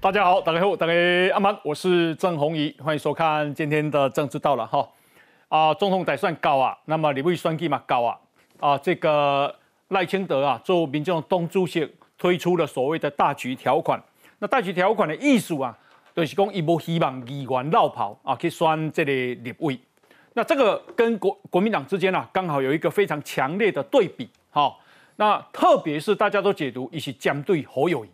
大家好，大家好，大家阿曼，我是郑红怡，欢迎收看今天的政治到了哈。啊，总统得算高啊，那么你位算计嘛高啊。啊，这个赖清德啊，做民众东主席推出了所谓的大局条款。那大局条款的意思啊，就是讲伊无希望议员绕跑啊去选这个立委。那这个跟国国民党之间啊，刚好有一个非常强烈的对比。好，那特别是大家都解读，一起将对侯友谊。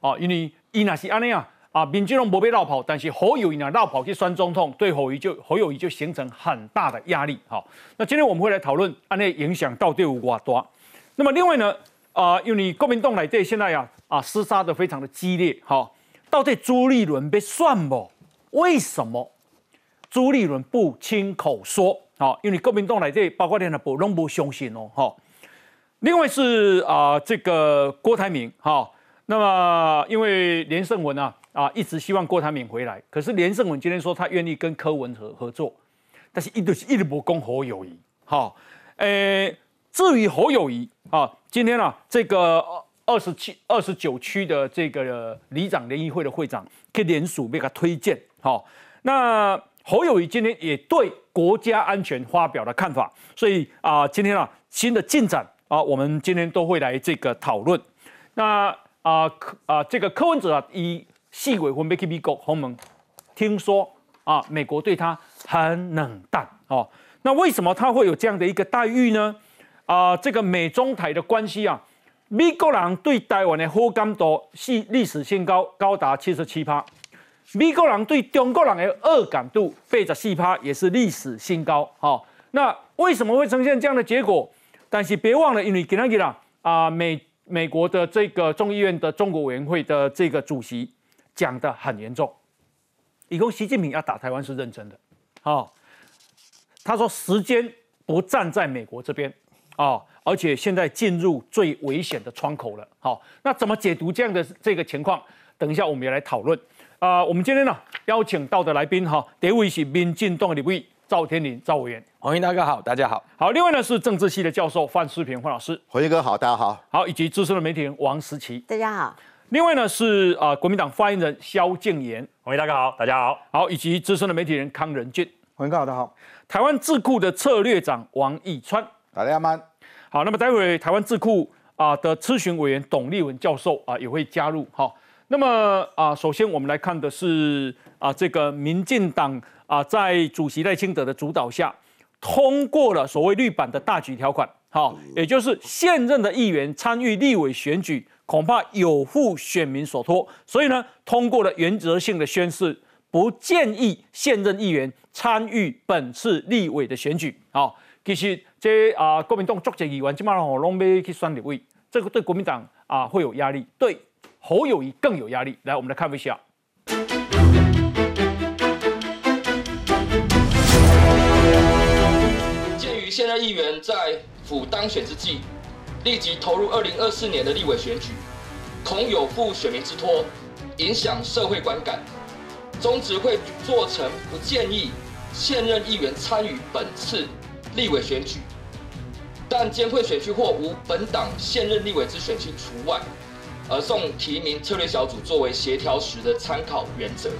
哦，因为伊那是安尼啊，啊，民进党不被绕跑，但是侯友谊呢绕跑去选总统，对侯友就侯友谊就形成很大的压力。好，那今天我们会来讨论安内影响到底有多大。那么另外呢，啊，因为国民党来这现在呀，啊，厮杀的非常的激烈。好，到底朱立伦被算不？为什么朱立伦不亲口说？好，因为国民党来这包括连的不拢不相信哦。好，另外是啊，这个郭台铭，哈。那么，因为连胜文啊啊一直希望郭台铭回来，可是连胜文今天说他愿意跟柯文合合作，但是一直一直不攻侯友谊。好，诶，至于侯友谊啊，今天啊这个二十七、二十九区的这个里长联谊会的会长，可以联署被他推荐。好，那侯友谊今天也对国家安全发表了看法，所以啊，今天啊新的进展啊，我们今天都会来这个讨论。那啊，柯啊，这个柯文哲啊，以细尾分被 K P 狗鸿蒙，听说啊，美国对他很冷淡哦。那为什么他会有这样的一个待遇呢？啊，这个美中台的关系啊，美国人对台湾的好感度是历史新高，高达七十七趴；美国人对中国人的恶感度八十四趴，也是历史新高。好，那为什么会呈现这样的结果？但是别忘了，因为今天啦啊美。美国的这个众议院的中国委员会的这个主席讲的很严重，以后习近平要打台湾是认真的，哦，他说时间不站在美国这边，哦，而且现在进入最危险的窗口了，好，那怎么解读这样的这个情况？等一下我们也来讨论，啊，我们今天呢邀请到的来宾哈，第一位是民进党的立委。赵天林，赵委员，黄英大哥好，大家好，好。另外呢是政治系的教授范世平，范老师，黄英哥好，大家好，好，以及资深的媒体人王思琪，大家好。另外呢是啊国民党发言人萧敬言，黄英大哥好，大家好，好，以及资深的媒体人康仁俊，黄英哥好，大家好。台湾智库的策略长王义川，大家好。好，那么待会台湾智库啊的咨询委员董立文教授啊也会加入，好。那么啊，首先我们来看的是啊这个民进党。啊，在主席赖清德的主导下，通过了所谓绿版的大局条款，好，也就是现任的议员参与立委选举，恐怕有负选民所托，所以呢，通过了原则性的宣誓，不建议现任议员参与本次立委的选举。好，其实这啊，国民党作者议员基本上我拢要去选立委，这个对国民党啊会有压力，对侯友谊更有压力。来，我们来看一下。现任议员在府当选之际，立即投入二零二四年的立委选举，恐有负选民之托，影响社会观感。中执会做成不建议现任议员参与本次立委选举，但监会选区或无本党现任立委之选区除外，而送提名策略小组作为协调时的参考原则。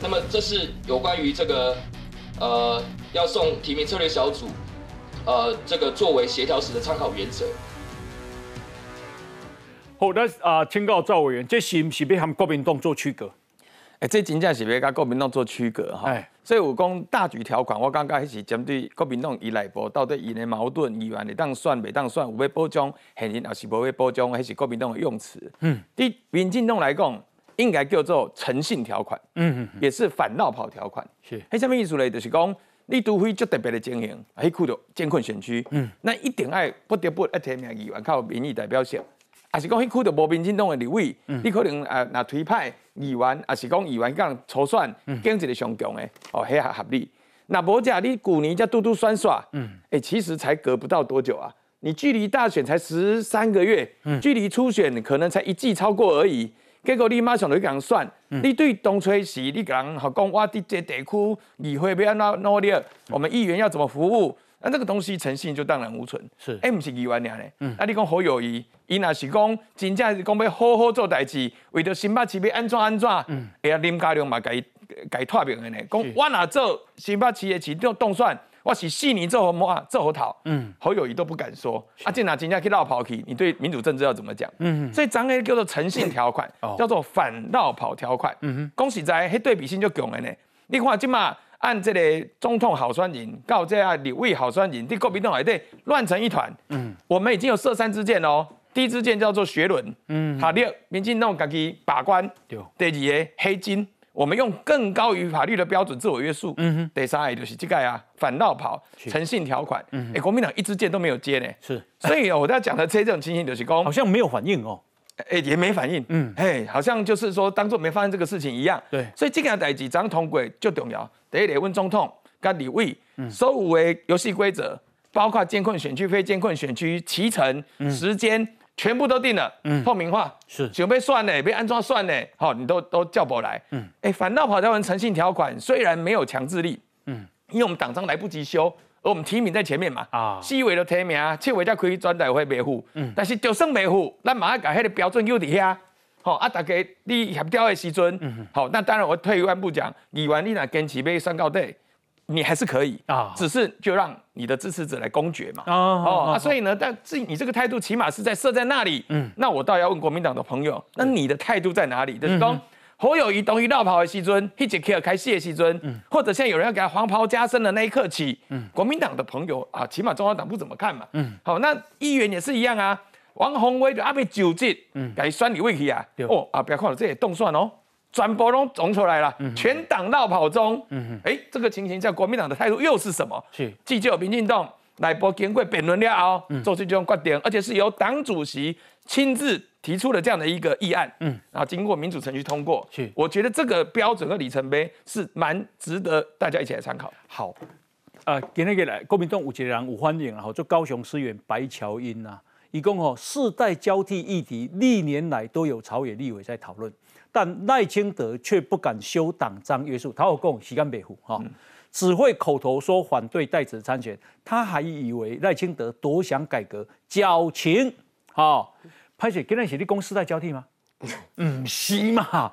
那么这是有关于这个，呃，要送提名策略小组。呃，这个作为协调时的参考原则。好，那啊，请告赵委员，这是不是要和国民党做区隔？哎，这真正是要跟国民党做区隔哈。哎，所以我讲大局条款，我刚刚是针对国民党伊内部到底伊的矛盾，议员会当算未当算，有要保障现任，也是无要保障，还是国民党的用词？嗯，对民进党来讲，应该叫做诚信条款。嗯嗯，也是反闹跑条款。是，迄什么意思呢？就是讲。你除非足特别的经营，还去到监困选区，嗯，那一定爱不得不一提名议员靠民意代表性，啊是讲迄去到无民进党的立委，你可能啊拿推派议员，啊是讲议员讲筹算经济的上强的，哦，迄合合理。那无假你旧年才嘟嘟算耍，嗯，哎，其实才隔不到多久啊，你距离大选才十三个月，嗯，距离初选可能才一季超过而已。结果你马上就去讲算，你对东吹西，你讲好讲我伫这地区议会要安怎努力，我们议员要怎么服务，那这个东西诚信就荡然无存。是，哎，不是议员俩嘞。嗯，那你讲好友谊，伊若是讲真正是讲要好好做代志，为着新北市要安怎安怎。嗯，哎呀，林家良嘛，改改脱名的呢。讲我若做新北市的市长动算，我是四年做好啊，做好讨。嗯，侯友谊都不敢说。啊，这哪真正去绕跑去？你对民主政治要怎么讲？嗯，所以张 A 叫做诚信条款，叫做反绕跑条款。嗯哼，恭喜在，迄对比性就强了呢。你看今嘛。按这个总统好酸人，到这啊李位好酸人，你国民党内底乱成一团。嗯，我们已经有射三支箭哦。第一支箭叫做学伦，嗯，好，第二民进党自己把关。对。第二个黑金，我们用更高于法律的标准自我约束。嗯哼。第三个就是这个啊，反绕跑、诚信条款。嗯。哎，国民党一支箭都没有接呢。是。所以我在讲的这种情形就是讲，好像没有反应哦。哎，也没反应。嗯。哎，好像就是说当做没发生这个事情一样。对。所以这个代志张通轨就重要。第一，问总统跟李伟，所有的游戏规则，包括监控选区、非监控选区、提程、时间，全部都定了，嗯。透明化。是，准备算呢，被安装算呢，好，你都都叫不来。嗯，哎，反倒跑条文诚信条款虽然没有强制力，嗯，因为我们党章来不及修，而我们提名在前面嘛，啊，细微的提名，七位才可以转代会维护，嗯，但是就算维护，咱马上改迄个标准又底下。好啊，大家你协调的时阵，好，那当然我退一万步讲，你完你若坚持被宣告对，你还是可以。啊，只是就让你的支持者来公决嘛。哦，啊，所以呢，但是你这个态度起码是在设在那里。嗯，那我倒要问国民党的朋友，那你的态度在哪里？就是说，侯友谊等于绕跑的西尊，一节课开戏的时阵，或者现在有人要给他黄袍加身的那一刻起，嗯，国民党的朋友啊，起码中央党不怎么看嘛。嗯，好，那议员也是一样啊。王宏威就阿被九级，嗯，给选你位去啊，哦，啊，不要看了这也动算哦，全部都总出来了，全党绕跑中，嗯哎，这个情形在国民党的态度又是什么？是，既就民进党来波经过辩论了后，做出这种观点，而且是由党主席亲自提出的这样的一个议案，嗯，然后经过民主程序通过，是，我觉得这个标准和里程碑是蛮值得大家一起来参考。好，呃，今天来国民党有一个人有欢迎，然后做高雄市议员白乔英啊。一共哦，世代交替议题历年来都有朝野立委在讨论，但赖清德却不敢修党章约束，他有共西干北湖哈，只会口头说反对代子参选，他还以为赖清德多想改革，矫情哈。拍摄今天是你讲世代交替吗？唔是嘛，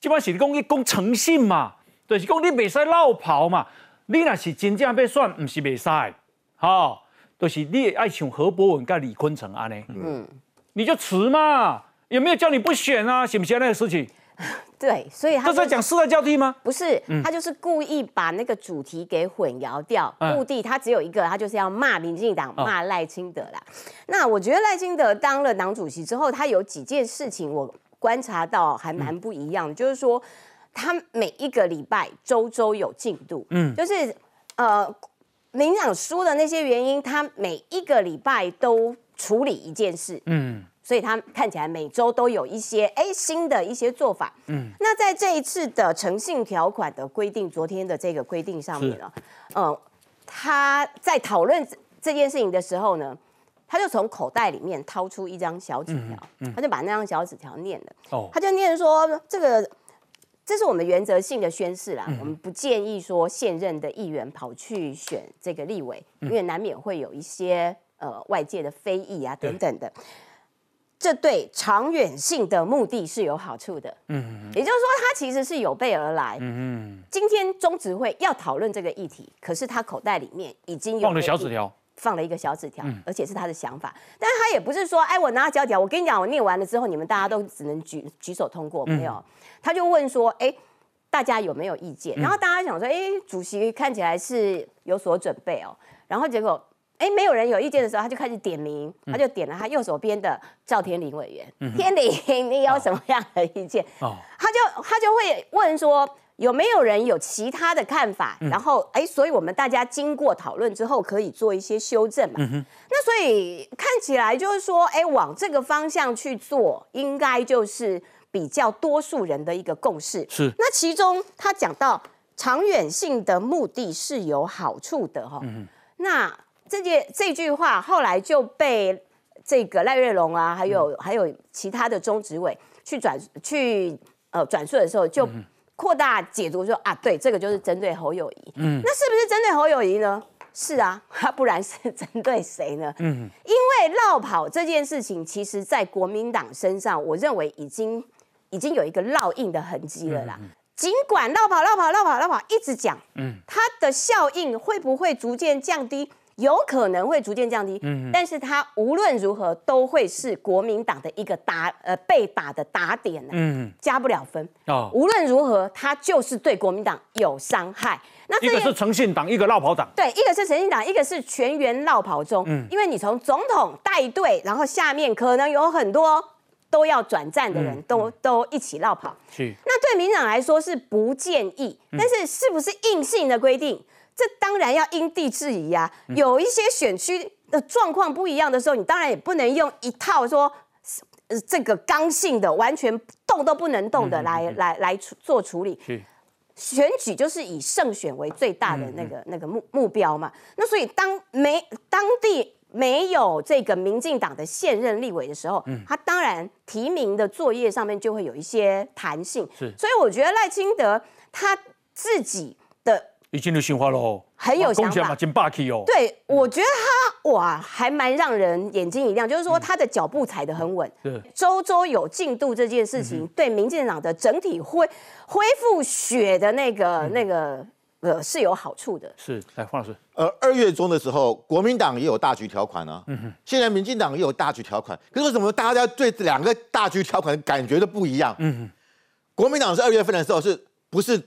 即摆是你讲一讲诚信嘛，就是讲你未使绕跑嘛，你若是真正要选，唔是未使哈。就是你爱像何博文跟李坤城安尼？嗯，你就辞嘛，有没有叫你不选啊？行不行那个事情？对，所以他在讲世代交替吗？不是，他就是故意把那个主题给混淆掉，目的他只有一个，他就是要骂民进党，骂赖清德啦。那我觉得赖清德当了党主席之后，他有几件事情我观察到还蛮不一样的，就是说他每一个礼拜周周有进度，嗯，就是呃。民党输的那些原因，他每一个礼拜都处理一件事，嗯，所以他看起来每周都有一些哎新的一些做法，嗯，那在这一次的诚信条款的规定，昨天的这个规定上面呢，嗯，他在讨论这件事情的时候呢，他就从口袋里面掏出一张小纸条，他就把那张小纸条念了，哦，他就念说这个。这是我们原则性的宣誓啦，我们不建议说现任的议员跑去选这个立委，因为难免会有一些呃外界的非议啊等等的。这对长远性的目的是有好处的，嗯，也就是说他其实是有备而来，嗯嗯。今天中执会要讨论这个议题，可是他口袋里面已经有放了小纸条，放了一个小纸条，而且是他的想法，但是他也不是说，哎，我拿小纸条，我跟你讲，我念完了之后，你们大家都只能举举手通过，没有。他就问说：“哎，大家有没有意见？”然后大家想说：“哎，主席看起来是有所准备哦。”然后结果，哎，没有人有意见的时候，他就开始点名，他就点了他右手边的赵天林委员。天林，你有什么样的意见？哦，他就他就会问说：“有没有人有其他的看法？”然后，哎，所以我们大家经过讨论之后，可以做一些修正嘛。那所以看起来就是说，哎，往这个方向去做，应该就是。比较多数人的一个共识是，那其中他讲到长远性的目的是有好处的哈，那这件这句话后来就被这个赖瑞龙啊，还有还有其他的中执委去转去呃转述的时候，就扩大解读说啊，对，这个就是针对侯友谊，嗯，那是不是针对侯友谊呢？是啊，他不然是针对谁呢？嗯，因为绕跑这件事情，其实在国民党身上，我认为已经已经有一个烙印的痕迹了啦。尽管绕跑、绕跑、绕跑、绕跑一直讲，嗯，它的效应会不会逐渐降低？有可能会逐渐降低，嗯，但是它无论如何都会是国民党的一个打呃被打的打点呢，嗯，加不了分哦。无论如何，它就是对国民党有伤害。那一个是诚信党，一个绕跑党，对，一个是诚信党，一个是全员绕跑中，嗯，因为你从总统带队，然后下面可能有很多都要转战的人都都一起绕跑，是。那对民党来说是不建议，但是是不是硬性的规定？这当然要因地制宜啊，有一些选区的状况不一样的时候，你当然也不能用一套说，呃，这个刚性的完全动都不能动的来来来做处理。选举就是以胜选为最大的那个那个目目标嘛。那所以当没当地没有这个民进党的现任立委的时候，他当然提名的作业上面就会有一些弹性。是，所以我觉得赖清德他自己的。已经有想法喽，很有想法，真霸气哦。对，我觉得他哇，还蛮让人眼睛一亮，就是说他的脚步踩得很稳。对，周周有进度这件事情，对民进党的整体恢恢复血的那个那个呃是有好处的。是，来黄老师。呃，二月中的时候，国民党也有大局条款啊。嗯哼。现在民进党也有大局条款，可是为什么大家对两个大局条款感觉都不一样？嗯哼。国民党是二月份的时候，是不是？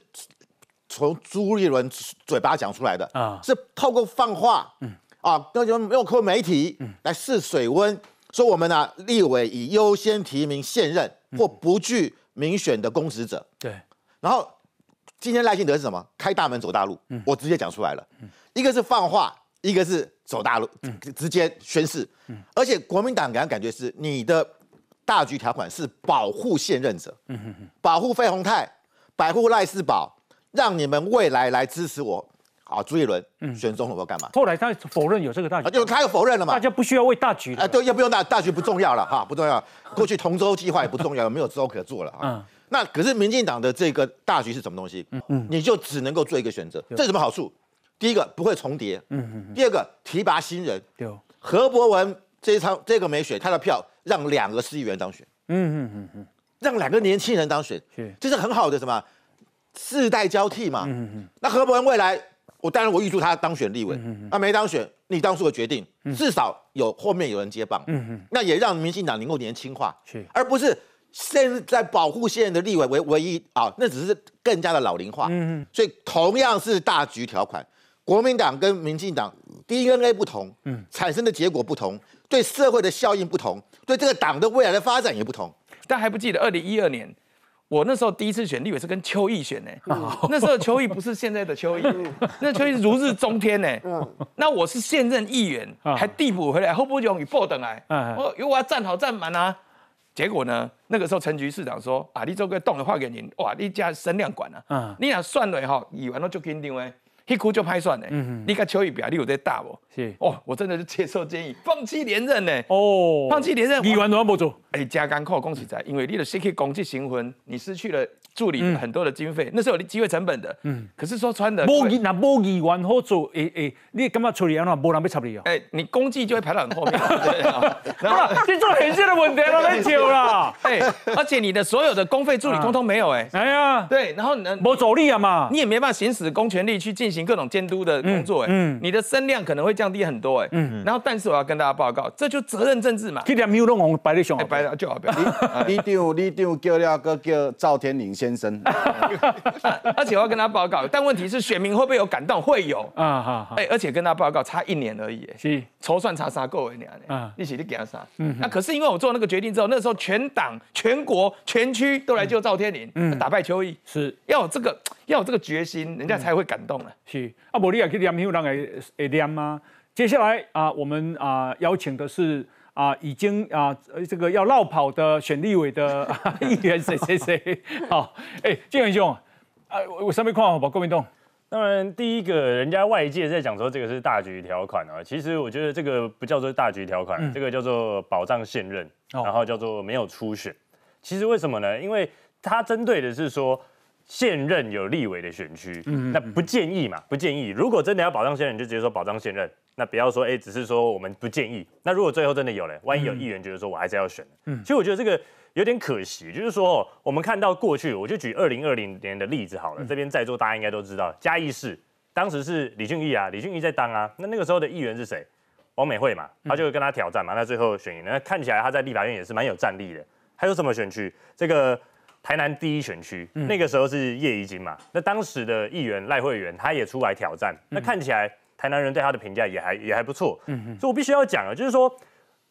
从朱立伦嘴巴讲出来的啊，是透过放话，嗯。啊，那就用靠媒体来试水温，说我们呢立委以优先提名现任或不具民选的公职者。对，然后今天赖清德是什么？开大门走大路，我直接讲出来了，一个是放话，一个是走大路，直接宣誓。而且国民党给人感觉是你的大局条款是保护现任者，保护费鸿泰，保护赖世宝。让你们未来来支持我，好，朱一伦选总统要干嘛？后来他否认有这个大局，就他又否认了嘛？大家不需要为大局，哎，对，要不用大大局不重要了哈，不重要。过去同舟计划也不重要，没有舟可做了啊。那可是民进党的这个大局是什么东西？嗯嗯，你就只能够做一个选择，这什么好处？第一个不会重叠，嗯嗯。第二个提拔新人，何伯文这一场这个没选，他的票让两个市议员当选，嗯嗯嗯嗯，让两个年轻人当选，这是很好的什么？世代交替嘛，那何伯文未来，我当然我预祝他当选立委，他没当选，你当初的决定，至少有后面有人接棒，那也让民进党能够年轻化，而不是现在保护现任的立委为唯一啊，那只是更加的老龄化，嗯所以同样是大局条款，国民党跟民进党 DNA 不同，产生的结果不同，对社会的效应不同，对这个党的未来的发展也不同，但还不记得二零一二年。我那时候第一次选立委是跟邱毅选呢，那时候邱毅不是现在的邱毅，那邱毅如日中天呢。那我是现任议员，还递补回来，后不久与报等来，我因为我要站好站满啊。结果呢，那个时候陈局市长说啊，你做个动的话给您，哇，你家声量管啊，你俩算了哈，议员都就肯定诶。一哭就拍算呢，你看邱宇表，你有在打不？是哦，我真的是接受建议，放弃连任呢。哦，放弃连任，你完全不做。哎，加干扣恭喜在，因为你的失去攻击行魂，你失去了。助理很多的经费，那是有机会成本的。嗯，可是说穿的，无议那无议员好做，诶诶，你感觉处理安怎无人要插你哦？哎，你公绩就会排到很后面。然后，你做很现的问题都没救啦。哎，而且你的所有的公费助理通通没有哎。哎呀，对，然后呢，没走力啊嘛，你也没办法行使公权力去进行各种监督的工作哎。嗯，你的声量可能会降低很多哎。嗯，然后但是我要跟大家报告，这就责任政治嘛。这点没有弄红白的熊，白的就好。你丢你丢叫了个叫赵天林先生。而且我要跟他报告，但问题是选民会不会有感动？会有啊哈！哎，而且跟他报告差一年而已，是筹算差啥够一年啊？一起去给他啥？嗯，那可是因为我做那个决定之后，那时候全党、全国、全区都来救赵天麟，打败邱毅，是要有这个要有这个决心，人家才会感动啊。是啊，无你也去念有人会会念吗？接下来啊，我们啊邀请的是。啊，已经啊，这个要绕跑的选立委的 议员谁谁谁？好，哎，建元兄，啊，我上面看好吧，郭明东。当然，第一个人家外界在讲说这个是大局条款啊，其实我觉得这个不叫做大局条款，这个叫做保障现任，然后叫做没有初选。其实为什么呢？因为它针对的是说。现任有立委的选区，那不建议嘛？不建议。如果真的要保障现任，就直接说保障现任。那不要说，哎，只是说我们不建议。那如果最后真的有了，万一有议员觉得说我还是要选，嗯，其实我觉得这个有点可惜。就是说，我们看到过去，我就举二零二零年的例子好了。这边在座大家应该都知道，嘉义市当时是李俊毅啊，李俊毅在当啊。那那个时候的议员是谁？王美惠嘛，他就跟他挑战嘛。那最后选赢了。那看起来他在立法院也是蛮有战力的。还有什么选区？这个。台南第一选区，那个时候是叶宜金嘛？那当时的议员赖慧媛，他也出来挑战。那看起来台南人对他的评价也还也还不错。嗯嗯。所以我必须要讲啊，就是说，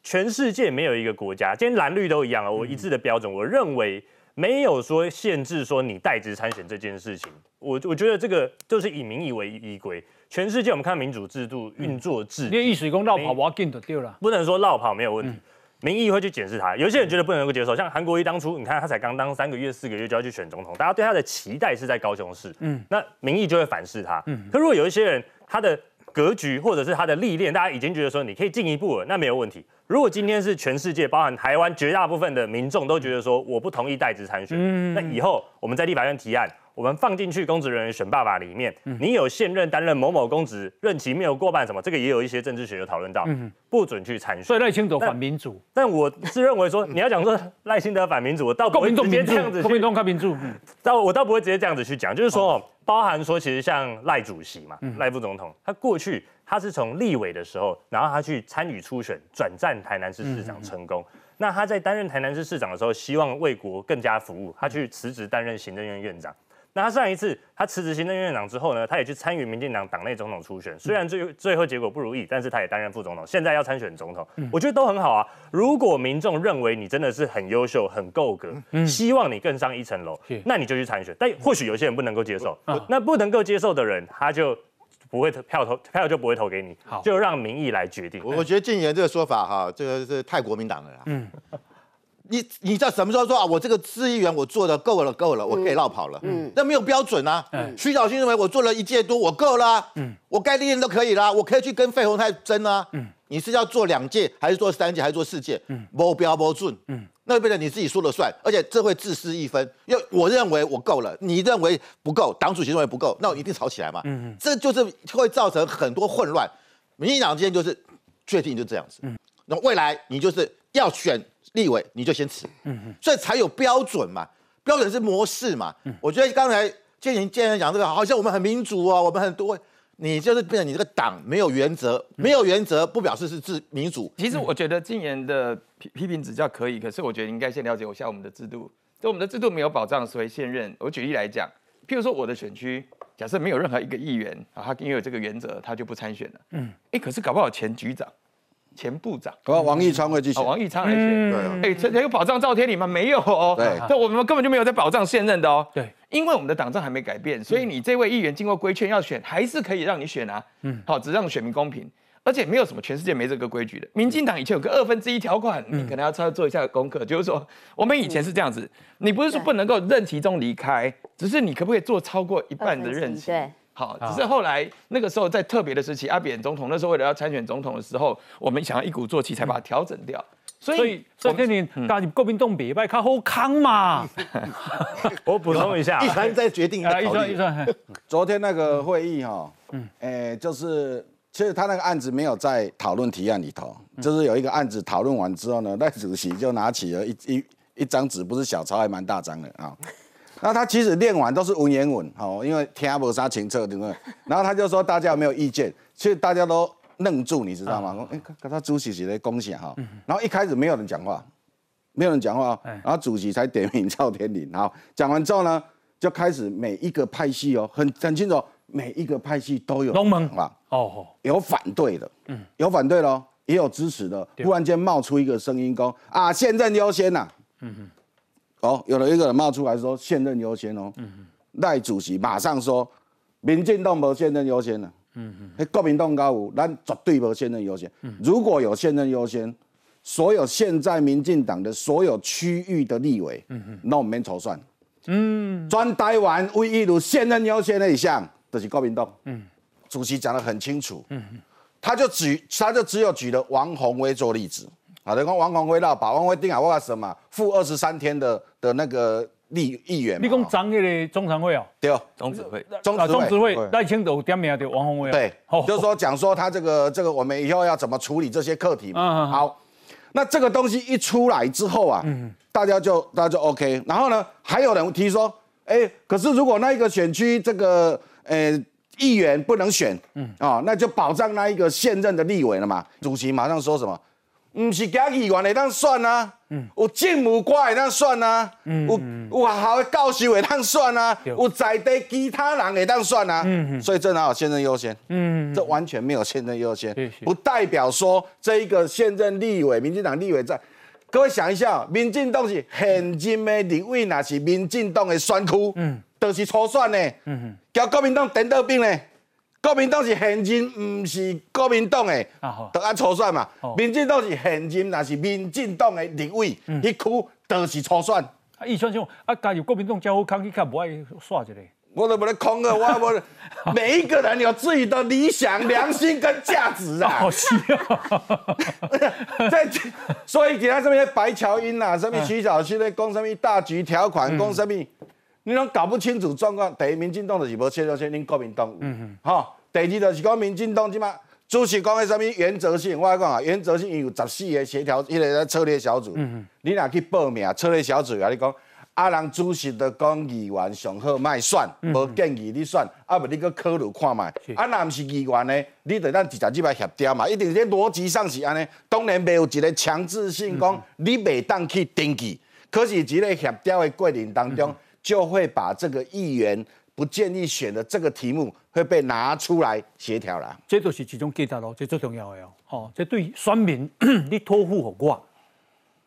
全世界没有一个国家，今天蓝绿都一样啊，我一致的标准，我认为没有说限制说你代职参选这件事情。我我觉得这个就是以民意为依归。全世界我们看民主制度运作制，连意水工绕跑我要进就丢了，不能说绕跑没有问题。民意会去检视他，有些人觉得不能够接受，像韩国瑜当初，你看他才刚当三个月、四个月就要去选总统，大家对他的期待是在高雄市，嗯，那民意就会反噬他，嗯，可如果有一些人他的格局或者是他的历练，大家已经觉得说你可以进一步了，那没有问题。如果今天是全世界，包含台湾绝大部分的民众都觉得说我不同意代职参选，嗯，那以后我们在立法院提案。我们放进去公职人员选爸爸里面，你有现任担任某某公职，任期没有过半，什么这个也有一些政治学有讨论到，不准去参选。所以赖清德反民主，但我是认为说，你要讲说赖清德反民主，我倒不会直接这样子。国民党民主，但我倒不会直接这样子去讲，就是说，包含说，其实像赖主席嘛，赖副总统，他过去他是从立委的时候，然后他去参与初选，转战台南市市长成功。那他在担任台南市市长的时候，希望为国更加服务，他去辞职担任行政院院长。那他上一次他辞职行政院长之后呢，他也去参与民进党党内总统初选，虽然最最后结果不如意，但是他也担任副总统，现在要参选总统，我觉得都很好啊。如果民众认为你真的是很优秀、很够格，希望你更上一层楼，那你就去参选。但或许有些人不能够接受，那不能够接受的人，他就不会投票投票就不会投给你，就让民意来决定。我我觉得禁言这个说法哈，这个是太国民党了啦。嗯。你你在什么时候说啊？我这个市议员我做的够了，够了，我可以绕跑了。嗯，那没有标准啊。嗯，徐小新认为我做了一届多，我够了。嗯，我该历练都可以啦，我可以去跟费鸿泰争啊。嗯，你是要做两届，还是做三届，还是做四届？嗯，没标没准。嗯，那变成你自己说了算，而且这会自私一分，因为我认为我够了，你认为不够，党主席认为不够，那我一定吵起来嘛。嗯嗯，这就是会造成很多混乱。民进党之间就是确定就这样子。嗯，那未来你就是要选。立委你就先辞，嗯所以才有标准嘛，标准是模式嘛。嗯，我觉得刚才建言建言讲这个，好像我们很民主啊，我们很多，你就是变成你这个党没有原则，没有原则不表示是自民主。其实我觉得建言的批批评指教可以，可是我觉得应该先了解一下我们的制度，就我们的制度没有保障所以现任。我举例来讲，譬如说我的选区，假设没有任何一个议员啊，他因为有这个原则，他就不参选了。嗯，哎，可是搞不好前局长。前部长，王义昌会去选。王义昌来选，对，哎，这有保障照天理吗？没有哦。对，这我们根本就没有在保障现任的哦。对，因为我们的党政还没改变，所以你这位议员经过规劝要选，还是可以让你选啊。嗯，好，只让选民公平，而且没有什么全世界没这个规矩的。民进党以前有个二分之一条款，你可能要稍微做一下功课，就是说我们以前是这样子，你不是说不能够任期中离开，只是你可不可以做超过一半的任期？对。好，只是后来那个时候在特别的时期，阿扁总统那时候为了要参选总统的时候，我们想要一鼓作气才把它调整掉。所以，所以天你，但你国民党别拜靠后康嘛。我补充一下，一传再决定啊，一传一传。昨天那个会议哈，嗯，诶，就是其实他那个案子没有在讨论提案里头，就是有一个案子讨论完之后呢，赖主席就拿起了一一一张纸，不是小抄，还蛮大张的啊。那他其实练完都是文言文，好，因为听不啥清澈，对不对？然后他就说大家有没有意见？其实大家都愣住，你知道吗？哎，跟他主席是在恭喜哈。然后一开始没有人讲话，没有人讲话，然后主席才点名赵天麟。好讲完之后呢，就开始每一个派系哦，很很清楚，每一个派系都有龙门啊，哦，有反对的，嗯，有反对咯，也有支持的。忽然间冒出一个声音，说啊，现任优先呐，嗯哼。哦，有了一个人冒出来说现任优先哦，赖主席马上说，民进党无现任优先了，嗯嗯，国民党高五，咱绝对无现任优先。如果有现任优先，所有现在民进党的所有区域的立委，嗯嗯，那我们筹算，嗯，专台湾唯一如现任优先那一项，就是国民党。嗯，主席讲得很清楚，嗯嗯，他就举，他就只有举了王宏威做例子。好的，讲王宏辉啦，把王宏辉定好我什么负二十三天的的那个立议员。你讲张那个中常会哦？对，中指会，中指会赖清德点名的王宏威。对，就是说讲说他这个这个我们以后要怎么处理这些课题嘛。好，那这个东西一出来之后啊，大家就大家就 OK。然后呢，还有人提说，哎，可是如果那一个选区这个呃议员不能选，嗯啊，那就保障那一个现任的立委了嘛。主席马上说什么？唔是假议员会当选啊，有政务官会当选啊，有有学校的教授会当选啊，有在地其他人会当选啊，所以这哪有现任优先？嗯，这完全没有现任优先，不代表说这一个现任立委、民进党立委在。各位想一下，民进党是现任的立委，那是民进党的选区，嗯，都是初选的，嗯，交国民党顶到兵呢。国民党是现任，毋是国民党诶，都按初选嘛。民进党是现任，那是民进党的立委，一区都是初选。啊，易川兄，啊，加入国民党较好，康去较不爱耍一个。我都不能空啊，我 我每一个人有自己的理想、良心跟价值啊。好 笑。在所以其他什么白乔英啊，什么徐小溪咧，讲什么大局条款，讲什么。你拢搞不清楚状况，第一，民进党就是无切入先，恁国民党，嗯嗯，哈，第二就是讲民进党即嘛，主席讲的什么原则性，我讲啊，原则性有十四个协调，一个策略小组，嗯嗯，你若去报名策略小组，啊，你讲，啊，人主席的讲议员上好卖选，无建议你选，啊，不你搁考虑看卖，啊，若毋是议员呢，你得咱直接去来协调嘛，一定这逻辑上是安尼，当然没有一个强制性讲，你袂当去登记，可是一个协调的过程当中。就会把这个议员不建议选的这个题目会被拿出来协调了。这就是其中记得咯，这最重要的哦。哦，这对选民 你托付给我，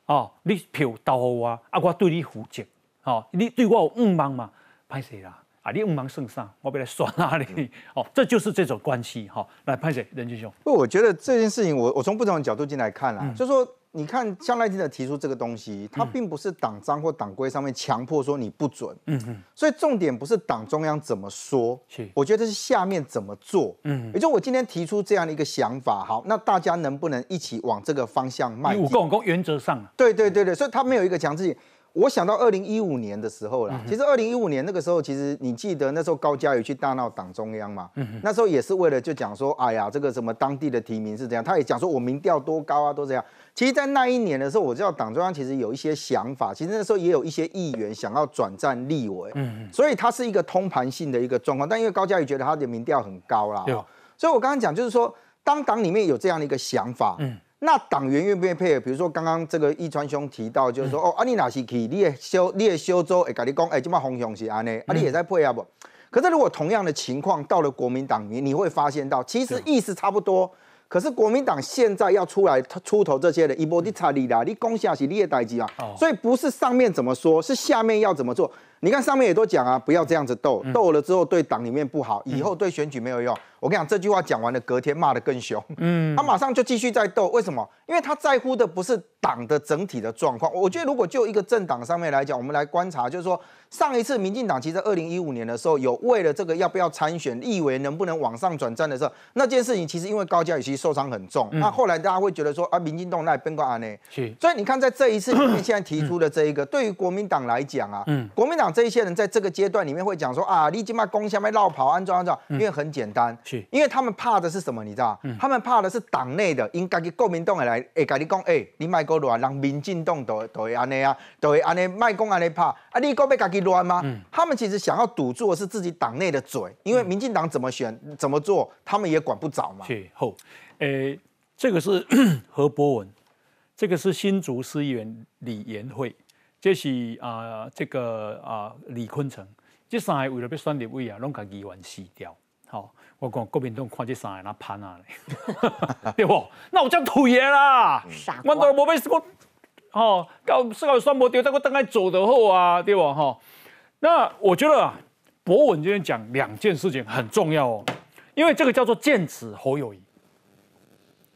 哦，你票投给我，啊，我对你负责，哦，你对我有误望嘛？拍谁啦？啊，你误望胜上，我被来选哪里？哦，这就是这种关系哈。来拍谁？任俊雄。不，我觉得这件事情，我我从不同的角度进来看啦，就说。你看，像赖清德提出这个东西，他并不是党章或党规上面强迫说你不准，嗯嗯，所以重点不是党中央怎么说，是我觉得是下面怎么做，嗯，也就我今天提出这样的一个想法，好，那大家能不能一起往这个方向迈进？共共原则上，对对对对，所以他没有一个强制性。我想到二零一五年的时候啦，其实二零一五年那个时候，其实你记得那时候高嘉瑜去大闹党中央嘛，那时候也是为了就讲说，哎呀，这个什么当地的提名是怎样，他也讲说我民调多高啊，都这样。其实，在那一年的时候，我知道党中央其实有一些想法，其实那时候也有一些议员想要转战立委，嗯，所以它是一个通盘性的一个状况。但因为高嘉瑜觉得他的民调很高啦，所以我刚刚讲就是说，当党里面有这样的一个想法，嗯。那党员愿不愿意配合？比如说刚刚这个易川兄提到，就是说哦，啊你哪是去，你也修，你也修州，会跟你讲，哎，今嘛红雄是安呢，啊你也在配合不？可是如果同样的情况到了国民党里面，你会发现到，其实意思差不多。可是国民党现在要出来出头这些人，一波的查理啦，你攻下是你也代志啊。所以不是上面怎么说，是下面要怎么做。你看上面也都讲啊，不要这样子斗，斗了之后对党里面不好，以后对选举没有用。我跟你讲，这句话讲完了，隔天骂得更凶。嗯，他马上就继续在斗，为什么？因为他在乎的不是党的整体的状况。我觉得如果就一个政党上面来讲，我们来观察，就是说上一次民进党其实二零一五年的时候，有为了这个要不要参选立委，能不能往上转战的时候，那件事情其实因为高嘉宇其实受伤很重。那后来大家会觉得说啊，民进党那边关安呢？是。所以你看在这一次里面，现在提出的这一个，对于国民党来讲啊，嗯，国民党这一些人在这个阶段里面会讲说啊，你今嘛攻下面绕跑安装安装，因为很简单。因为他们怕的是什么？你知道？他们怕的是党内的，应该给国民党来，会跟你讲，哎，你卖过乱，让民进党都都会安尼啊，都会安尼卖公安尼怕啊，你够要家己乱吗？他们其实想要堵住的是自己党内的嘴，因为民进党怎么选、怎么做，他们也管不着嘛。后，诶，这个是 何博文，这个是新竹市议员李延慧，这是啊，这个啊李坤城，这三个为了要选立委啊，拢甲议员死掉。好，我讲国民党看这三个那潘啊嘞，对不？那我叫土爷啦，我都无被我，哦，搞是搞算无掉，再我等下走的好啊，对不？哈，那我觉得啊博文今天讲两件事情很重要哦，因为这个叫做剑指侯友谊。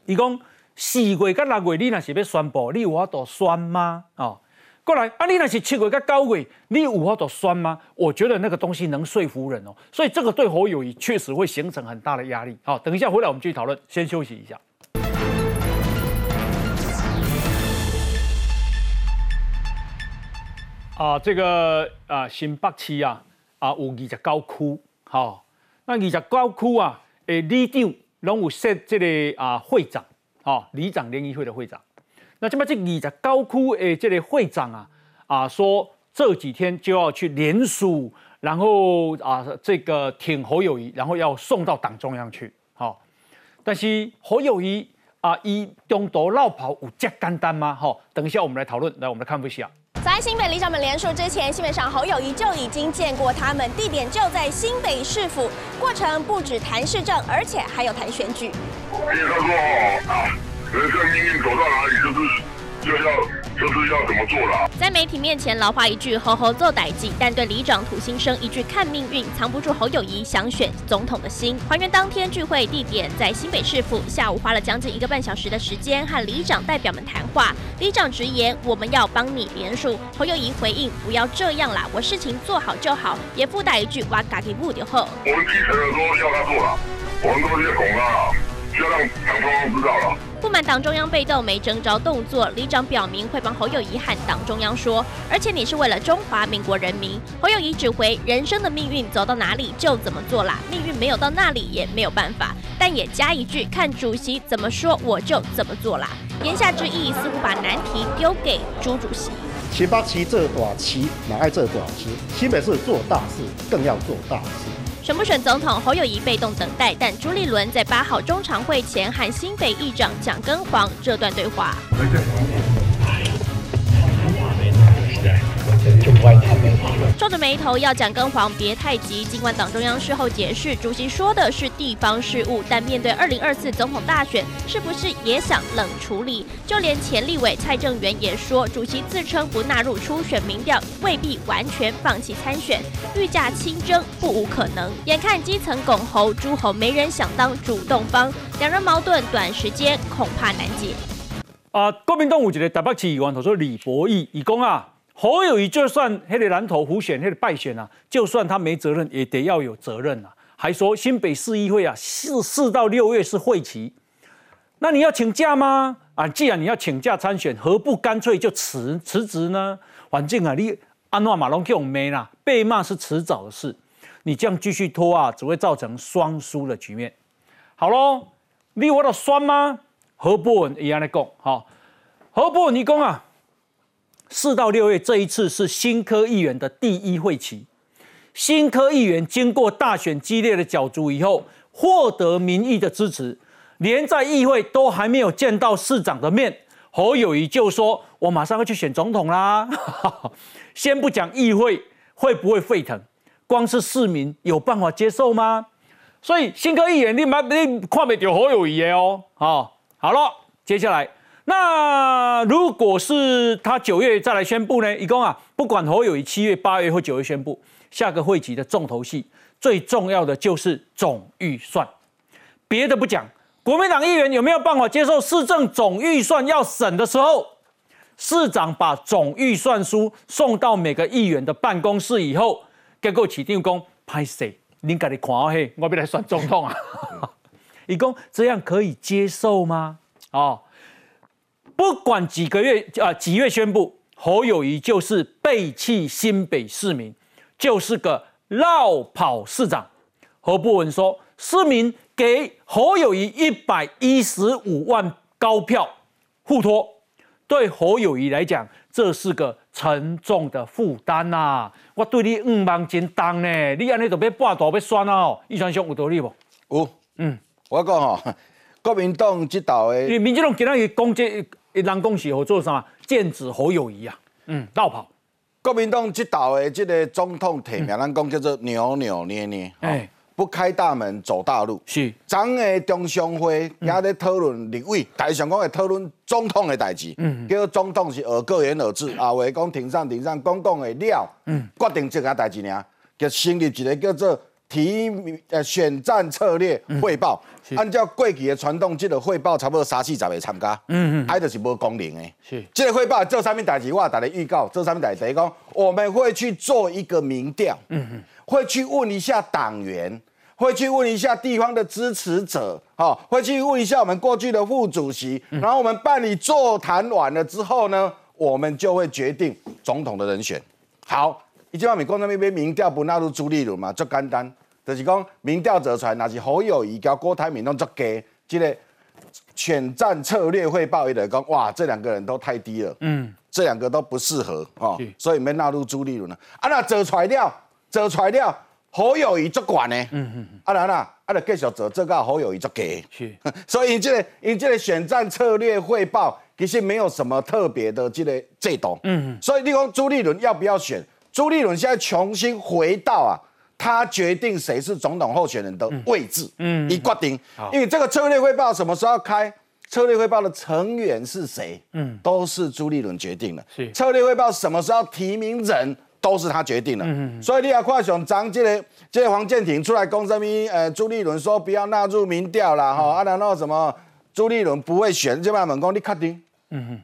伊讲四月跟六月，你那是要宣布，你有法度宣吗？哦。过来啊！你那是七月跟高位，你有法度酸吗？我觉得那个东西能说服人哦，所以这个对侯友谊确实会形成很大的压力。好，等一下回来我们继续讨论，先休息一下。啊，这个啊，新北市啊，啊有二十九区，好，那二十九区啊，诶，里长拢有设这个啊会长，好，里长联谊会的会长。那这么这二十九区诶，这个会长啊，啊说这几天就要去联署，然后啊这个挺侯友谊，然后要送到党中央去，好。但是侯友谊啊，以中途绕跑有这简单吗？好，等一下我们来讨论，来我们来看一下。在新北里长们联署之前，新北上侯友谊就已经见过他们，地点就在新北市府。过程不止谈市政，而且还有谈选举。因为他说啊，人生命运走到哪里，就是就要。就是要怎么做啦？在媒体面前，老话一句“吼吼做歹计”，但对里长土星生一句“看命运”，藏不住侯友谊想选总统的心。还原当天聚会地点在新北市府，下午花了将近一个半小时的时间和里长代表们谈话。里长直言：“我们要帮你联署。”侯友谊回应：“不要这样啦，我事情做好就好。”也附带一句：“哇嘎给不就好。”我们基层的说要他做了，我们都是在拱他。要让党中央知道了。不满党中央被动没征召动作，里长表明会帮侯友谊和党中央说，而且你是为了中华民国人民。侯友谊指挥人生的命运走到哪里就怎么做啦，命运没有到那里也没有办法，但也加一句，看主席怎么说我就怎么做啦。言下之意似乎把难题丢给朱主席。七八七这短期哪爱这短期？新北市做大事更要做大事。选不选总统，侯友谊被动等待。但朱立伦在八号中常会前和新北议长蒋根黄这段对话。皱着眉头要讲跟黄别太急。尽管党中央事后解释，主席说的是地方事务，但面对二零二四总统大选，是不是也想冷处理？就连前立委蔡正元也说，主席自称不纳入初选民调，未必完全放弃参选，御驾亲征不无可能。眼看基层拱侯诸侯没人想当主动方，两人矛盾短时间恐怕难解。啊，国民党有一个台北市议员，他说李博义，义工啊。侯友谊就算黑的蓝头胡选黑的败选啊，就算他没责任，也得要有责任啊。还说新北市议会啊，四四到六月是会期，那你要请假吗？啊，既然你要请假参选，何不干脆就辞辞职呢？反正啊，你安诺马龙给我们啦，被骂是迟早的事，你这样继续拖啊，只会造成双输的局面。好喽，你我的酸吗？何伯文一样的讲，好，何伯文你讲啊。四到六月这一次是新科议员的第一会期，新科议员经过大选激烈的角逐以后，获得民意的支持，连在议会都还没有见到市长的面，侯友谊就说：“我马上要去选总统啦！” 先不讲议会会不会沸腾，光是市民有办法接受吗？所以新科议员，你蛮你看没到侯友谊哦。好，好了，接下来。那如果是他九月再来宣布呢？一共啊，不管侯友谊七月、八月或九月宣布，下个会期的重头戏，最重要的就是总预算。别的不讲，国民党议员有没有办法接受市政总预算要审的时候，市长把总预算书送到每个议员的办公室以后，结果起定工拍谁？你家己看嘿，我要来选总统啊！一共这样可以接受吗？哦。不管几个月啊，几月宣布侯友谊就是背弃新北市民，就是个绕跑市长。何不文说，市民给侯友谊一百一十五万高票互托，对侯友谊来讲，这是个沉重的负担呐。我对你五万真重呢，你安尼就要半道要算哦。易传兄有道理不？有，嗯，我讲哈，国民党这道的，民进党今日攻击。一人恭喜我做啥？剑指侯友谊啊！嗯，绕跑。国民党这道的这个总统提名，咱讲叫做扭扭捏捏，哎，不开大门走大路。是。昨下中常会也在讨论立委，台上讲会讨论总统的代志。嗯。叫总统是而个言而治，啊，话讲庭上庭上公共的了，嗯，决定这个代志呢，就成立一个叫做。提呃选战策略汇报，按照过去的传统，这个汇报差不多三四十个参加，嗯嗯，还就是无功能的。是，这个汇报做上面代志，我大家预告做上面代志，讲我们会去做一个民调，嗯嗯，会去问一下党员，会去问一下地方的支持者，哈，会去问一下我们过去的副主席，然后我们办理座谈完了之后呢，我们就会决定总统的人选。好，伊即摆咪讲那边民调不纳入朱立伦嘛，足简单，就是讲民调做出来，那是侯友谊交郭台铭拢作假，即个选战策略汇报伊就讲，哇，这两个人都太低了，嗯，这两个都不适合哦，所以没纳入朱立伦了。啊，那做出来了，做出来了，侯友谊作管呢，嗯嗯，啊然啦，啊就继续做，这个侯友谊作假，是，所以这个因这个选战策略汇报。其实没有什么特别的这个制度，嗯，所以你讲朱立伦要不要选？朱立伦现在重新回到啊，他决定谁是总统候选人的位置，嗯，一决定，因为这个策略汇报什么时候开，策略汇报的成员是谁，嗯，都是朱立伦决定的，是。策略汇报什么时候提名人都是他决定的，嗯所以你要快想张这个这个黄建庭出来公什么？呃，朱立伦说不要纳入民调啦，哈，啊，然后什么朱立伦不会选，就慢慢讲你确定？嗯哼，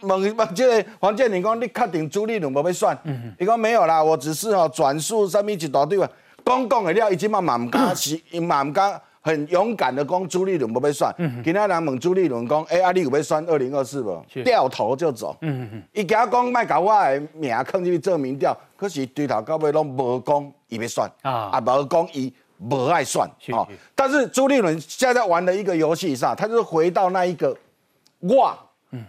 问问这个黄建林讲，你确定朱立伦无要选？伊讲没有啦，我只是哦转述上面一大堆话，讲讲的了，伊即嘛嘛唔敢 是，伊嘛唔敢很勇敢的讲朱立伦无要选。其他人问朱立伦讲，哎，啊你有要选二零二四无？掉头就走。伊惊讲卖甲我的名坑入去做民调，可是对头到尾拢无讲伊要选，啊啊无讲伊无爱选。哦，但是朱立伦现在玩的一个游戏上，他就是回到那一个我。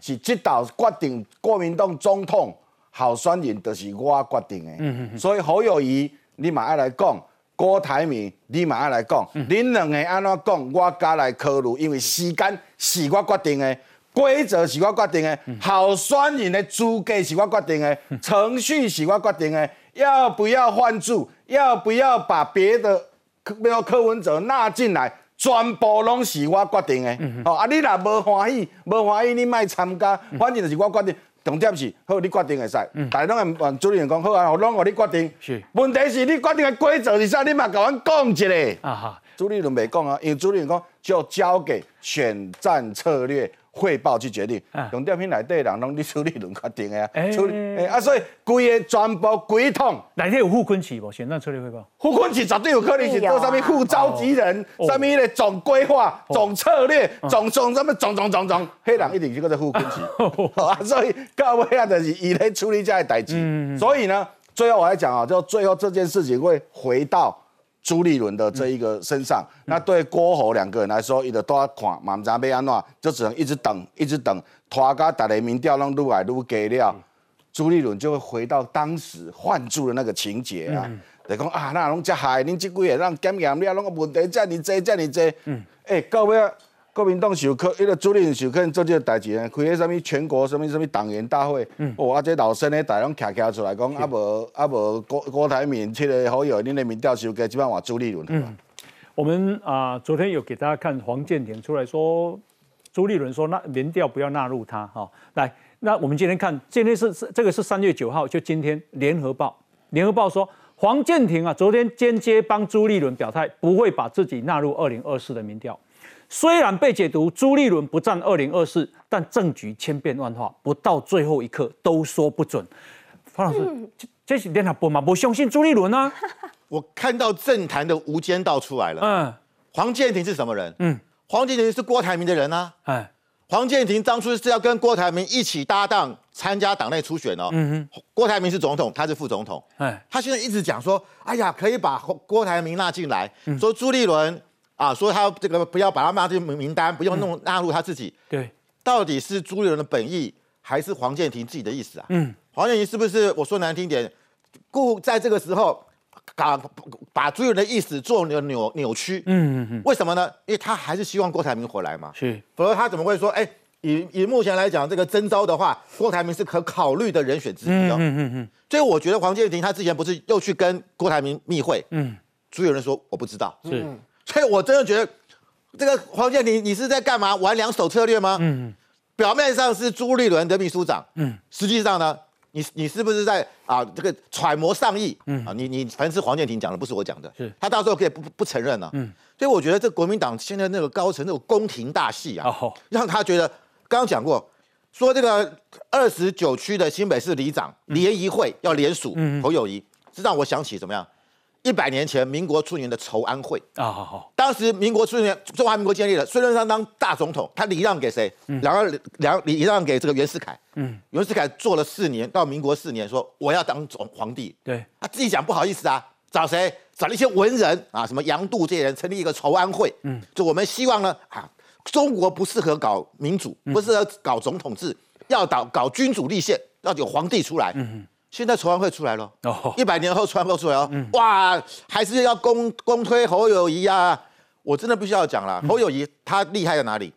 是这道决定国民党总统候选人，就是我决定的。所以侯友谊，你嘛爱来讲；郭台铭，你嘛爱来讲。恁两个安怎讲，我加来考虑，因为时间是我决定的，规则是我决定的，候选人的资格是我决定的，程序是我决定的。要不要换注？要不要把别的没有柯文哲纳进来？全部拢是我决定的，哦，啊，你若无欢喜，无欢喜，你莫参加，反正就是我决定。重点是，好，你决定会使，大家拢按主任讲好啊，拢互你决定。是，问题是你决定的规则是啥？你嘛甲阮讲一下。啊哈，主任就未讲啊，因为主任讲就交给选战策略。汇报去决定，用调片内底人拢你处理轮决定的啊，处理啊，所以规个全部规统内底有副昆奇无？选战策略汇报，副昆奇绝对有可能是做啥物副召集人，啥物咧总规划、总策略、总总什么总总总总，黑人一定是个副昆奇 啊，所以到尾啊就是伊咧处理这些代志，所以呢，最后我来讲啊，就最后这件事情会回到。朱立伦的这一个身上，那对郭侯两个人来说，伊就都要看，嘛唔知要安怎，就只能一直等，一直等，拖到大家民调拢愈来愈低了，朱立伦就会回到当时换住的那个情节啊，就讲啊，那拢遮害，恁即几个让检验了，拢个问题遮尔多，遮尔多，嗯，哎，到尾。国民党受可，迄个主任受可能做这个代志呢，开个什么全国什么什么党员大会，哦，啊，这老生的大拢徛徛出来讲，啊无啊无郭郭台铭，这个好友，恁的民调收给基本上话朱立伦。嗯，我们啊，昨天有给大家看黄建庭出来说，朱立伦说那民调不要纳入他哈。来，那我们今天看，今天是是这个是三月九号，就今天联合报，联合报说黄建庭啊，昨天间接帮朱立伦表态，不会把自己纳入二零二四的民调。虽然被解读朱立伦不战二零二四，但政局千变万化，不到最后一刻都说不准。方老师，这是联合报嘛？不相信朱立伦啊？我看到政坛的无间道出来了。嗯，黄建庭是什么人？嗯，黄建庭是郭台铭的人啊。哎，黄建庭当初是要跟郭台铭一起搭档参加党内初选哦。嗯哼，郭台铭是总统，他是副总统。哎，他现在一直讲说，哎呀，可以把郭台铭纳进来，说朱立伦。啊，说他这个不要把他纳进名名单，不用弄纳入他自己。对，到底是朱立伦的本意，还是黄建庭自己的意思啊？嗯，黄建庭是不是我说难听点，故在这个时候，把把朱立伦的意思做扭扭扭曲？嗯嗯嗯。为什么呢？因为他还是希望郭台铭回来嘛。是，否则他怎么会说，哎，以以目前来讲，这个征召的话，郭台铭是可考虑的人选之一。哦嗯嗯嗯。所以我觉得黄建庭他之前不是又去跟郭台铭密会？嗯，朱立伦说我不知道。是。所以，我真的觉得这个黄建庭，你是在干嘛？玩两手策略吗？嗯，表面上是朱立伦的秘书长，嗯，实际上呢，你你是不是在啊这个揣摩上意？嗯啊，你你反正是黄建庭讲的，不是我讲的，是他到时候可以不不承认了。嗯，所以我觉得这国民党现在那个高层那种宫廷大戏啊，让他觉得刚刚讲过，说这个二十九区的新北市里长联谊会要联署侯友谊，这让我想起怎么样？一百年前民国初年的筹安会啊，好好。当时民国初年，中华民国建立了，孙中山当大总统，他礼让给谁？然后两礼让给这个袁世凯。嗯，袁世凯做了四年，到民国四年，说我要当总皇帝。对，他自己讲不好意思啊，找谁？找了一些文人啊，什么杨度这些人，成立一个筹安会。嗯，就我们希望呢，啊，中国不适合搞民主，不适合搞总统制，要搞搞君主立宪，要有皇帝出来。嗯。现在筹安会出来了，一百年后筹安会出来哦，哇，还是要公公推侯友谊啊！我真的必须要讲了，侯友谊他厉害在哪里？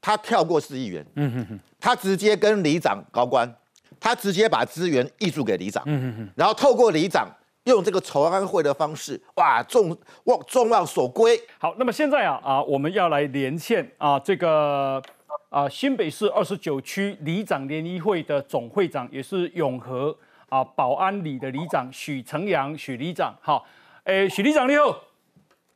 他跳过市议员，嗯哼哼他直接跟里长高官，他直接把资源挹注给里长，嗯哼哼然后透过里长用这个筹安会的方式，哇，众望众望所归。好，那么现在啊啊，我们要来连线啊，这个啊新北市二十九区里长联谊会的总会长，也是永和。啊，保安里的里长许成阳，许里长，好，诶，许里长你好，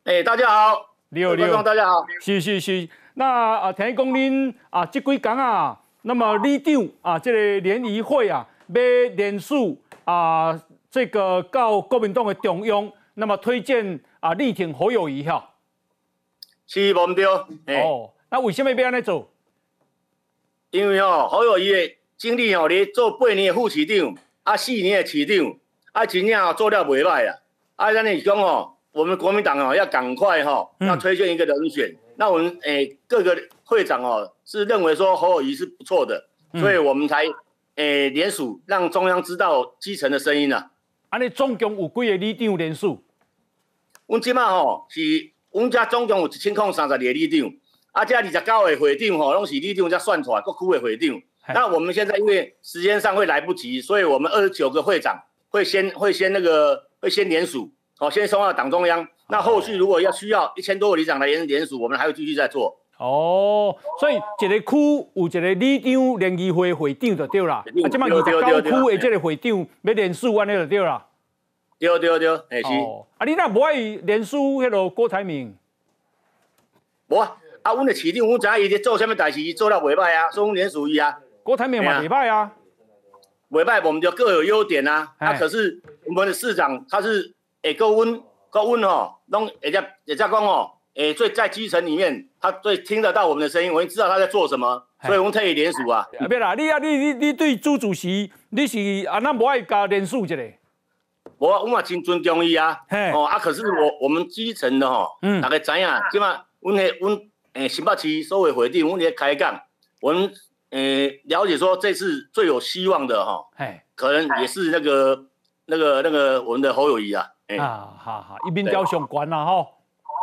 诶，大家好，你好，你好，大家好，是是是，那啊，听讲恁啊，这几讲啊，那么里长啊，这个联谊会啊，要联署啊，这个到国民党的中央，那么推荐啊，力挺侯友谊哈，是无对，哦，那为什么要安尼做？因为哦，侯友谊的经历哦，你做八年的副市长。啊，四年的市长，啊，真正做了袂歹啊。啊，咱是讲哦，我们国民党哦，要赶快哈，要推荐一个人选。那我们诶各个会长哦，是认为说侯友谊是不错的，所以我们才诶联署，让中央知道基层的声音啊。啊，你总共有几个里长联署？阮即马吼是，阮家总共有一千零三十二个里长，啊，这二十九个会长吼，拢是里长才算出来，各区的会长。那我们现在因为时间上会来不及，所以我们二十九个会长会先会先那个会先联署，哦，先送到党中央。那后续如果要需要一千多个里长来联联署，我们还会继续在做。哦，所以一个区有一个里长联谊会会长就对啦。啊，即马二十九区的这个会长要联署，安尼就对啦。对对对，哎是。啊，你那不爱联署迄个郭台铭？无啊，啊，阮的市长，阮知影伊咧做啥物代志，做了袂歹啊，所以联署伊啊。郭台铭嘛，礼拜啊，礼拜我们就各有优点啊。啊，可是我们的市长他是诶高温高温哦，弄人家人家讲哦，诶最在基层里面，他最听得到我们的声音，我们知道他在做什么，所以我们特意联署啊。别啦，你啊，你你你对朱主席，你是啊，那不爱加联署一个？我我嘛真尊重伊啊。哦啊，可是我我们基层的吼，大家知影，即嘛，阮的阮诶新北市所有会长，阮咧开讲，阮。诶，了解说这次最有希望的哈，哎，可能也是那个、那个、那个我们的侯友谊啊，哎，啊，好好，一边雕上关啦哈，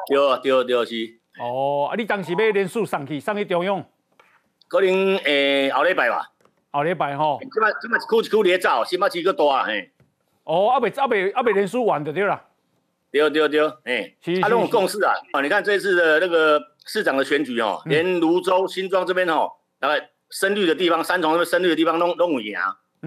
对啊，对啊，对啊是。哦，啊，你当时要连续上去，上去中央，可能诶后礼拜吧，后礼拜吼，今麦今麦一区一区咧走，新北市个大嘿。哦，阿未阿未阿未连续完就对啦。对对对，哎，他那种共识啊，啊，你看这次的那个市长的选举哦，连泸州新庄这边哦，大概。深绿的地方，三重那边深绿的地方都都有赢，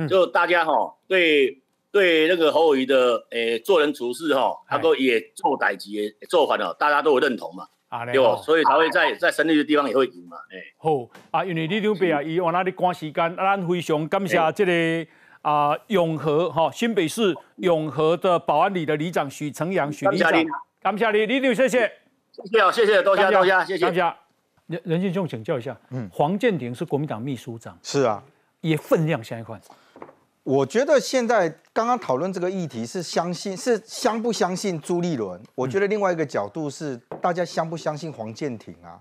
就大家哈对对那个侯友谊的诶做人处事哈，他都也做代级做法了，大家都有认同嘛，对不？所以才会在在深绿的地方也会赢嘛，哎。好。啊，因为李刘伯啊，伊往那里赶时间，咱非常感谢这个啊永和哈新北市永和的保安里的里长许成阳许里长，感谢你，李刘谢谢，谢谢，谢谢，多谢多谢，谢谢。任任先兄请教一下，嗯，黄建庭是国民党秘书长，是啊，也分量相一块。我觉得现在刚刚讨论这个议题是相信是相不相信朱立伦？我觉得另外一个角度是大家相不相信黄建庭啊？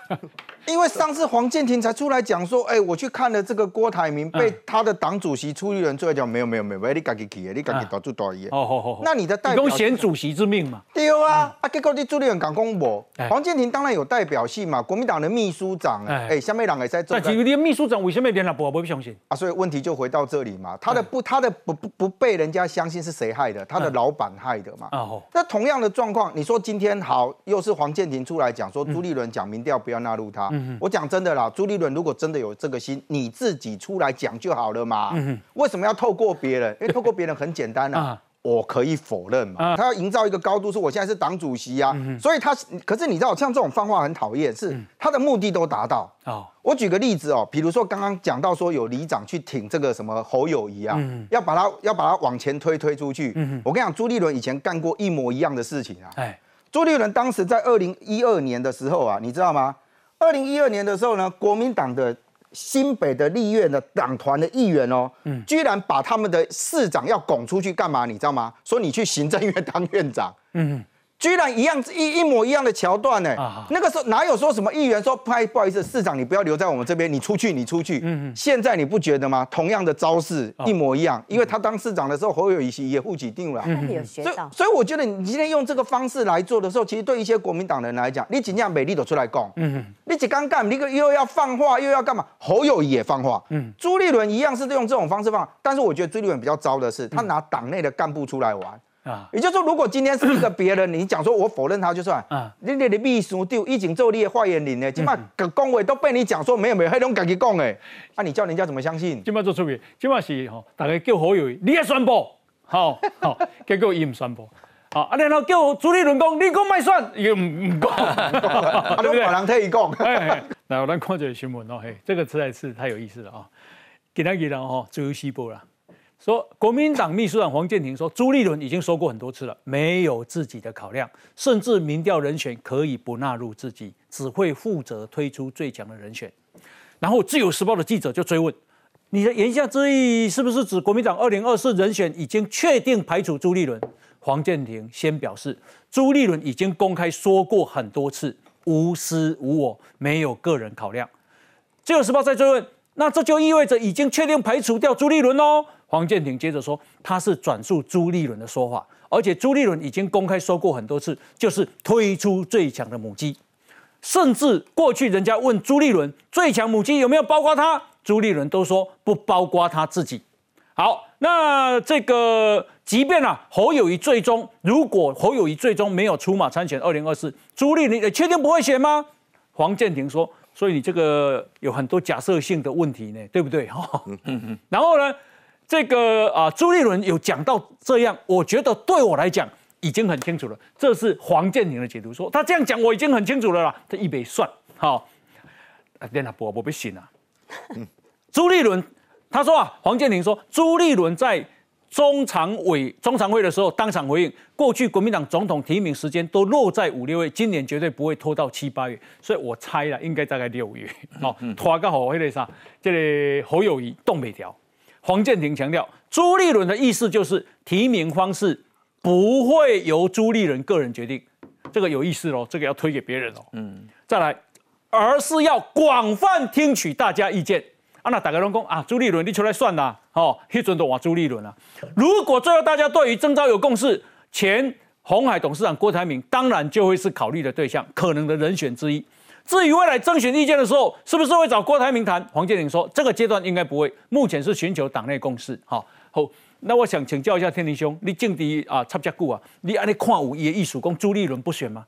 因为上次黄建庭才出来讲说，哎，我去看了这个郭台铭被他的党主席朱立伦出来讲，没有没有没有，你自己去的，你自己搞出大意。哦好好那你的代表贤主席之命嘛？对啊，啊结果你朱立伦讲公博，黄建庭当然有代表性嘛，国民党的秘书长，哎，下面两个在做。那几个秘书长为什么连他不不相信？啊，所以问题就回到这里嘛，他的不他的不不不被人家相信是谁害的？他的老板害的嘛。哦。那同样的状况，你说今天好，又是黄建庭出来讲说朱立伦讲民调不要纳入他。我讲真的啦，朱立伦如果真的有这个心，你自己出来讲就好了嘛。为什么要透过别人？因为透过别人很简单啊。我可以否认嘛？他要营造一个高度，是我现在是党主席啊，所以他可是你知道，像这种放话很讨厌，是他的目的都达到。哦，我举个例子哦，比如说刚刚讲到说有里长去挺这个什么侯友谊啊，要把他要把他往前推推出去。我跟你讲，朱立伦以前干过一模一样的事情啊。哎，朱立伦当时在二零一二年的时候啊，你知道吗？二零一二年的时候呢，国民党的。新北的立院的党团的议员哦，居然把他们的市长要拱出去干嘛？你知道吗？说你去行政院当院长。嗯。居然一样一一模一样的桥段呢？那个时候哪有说什么议员说不不好意思，市长你不要留在我们这边，你出去你出去。嗯现在你不觉得吗？同样的招式一模一样，因为他当市长的时候侯友谊也护起定了。嗯有学到。所以我觉得你今天用这个方式来做的时候，其实对一些国民党人来讲，你尽量美丽的出来讲。嗯你只刚干，你个又要放话又要干嘛？侯友谊也放话。嗯。朱立伦一样是用这种方式放，但是我觉得朱立伦比较糟的是，他拿党内的干部出来玩。啊，也就是说，如果今天是一个别人，你讲说我否认他就算。啊，你你的秘书丢已经做你的发言人呢，起码个恭维都被你讲说没有没有，黑龙自己讲诶，啊，你叫人家怎么相信？起码做出面，起码是吼，大家叫好友，你也宣布，好好，结果伊唔宣布，好，啊，然后叫朱立伦讲，你讲卖算，伊唔唔讲，对不对？人替伊讲。来，我咱看这个新闻哦，嘿，这个实在是太有意思了啊，给他给他哦，自由西部了。说国民党秘书长黄建庭说，朱立伦已经说过很多次了，没有自己的考量，甚至民调人选可以不纳入自己，只会负责推出最强的人选。然后自由时报的记者就追问：你的言下之意是不是指国民党二零二四人选已经确定排除朱立伦？黄建庭先表示，朱立伦已经公开说过很多次，无私无我，没有个人考量。自由时报再追问：那这就意味着已经确定排除掉朱立伦喽？黄建庭接着说，他是转述朱立伦的说法，而且朱立伦已经公开说过很多次，就是推出最强的母鸡，甚至过去人家问朱立伦最强母鸡有没有包括他，朱立伦都说不包括他自己。好，那这个即便啊侯友谊最终如果侯友谊最终没有出马参选二零二四，朱立伦也确定不会选吗？黄建庭说，所以你这个有很多假设性的问题呢，对不对？哈，然后呢？这个啊，朱立伦有讲到这样，我觉得对我来讲已经很清楚了。这是黄建庭的解读，说他这样讲我已经很清楚了啦。他一笔算好，啊，连他不不被信啊。朱立伦他说啊，黄建庭说朱立伦在中常委中常会的时候当场回应，过去国民党总统提名时间都落在五六月，今年绝对不会拖到七八月，所以我猜了，应该大概六月。好，拖个好，迄个啥，这个侯友谊动北条。黄建庭强调，朱立伦的意思就是提名方式不会由朱立伦个人决定，这个有意思喽，这个要推给别人哦。嗯，再来，而是要广泛听取大家意见。啊，那大家拢讲啊，朱立伦你出来算啦，哦，迄阵都我朱立伦啊。如果最后大家对于征召有共识，前红海董事长郭台铭当然就会是考虑的对象，可能的人选之一。至于未来征询意见的时候，是不是会找郭台铭谈？黄建林说，这个阶段应该不会，目前是寻求党内共识。好，好，那我想请教一下天林兄，你政敌啊插遮久啊，你安尼看有伊的意思，讲朱立伦不选吗？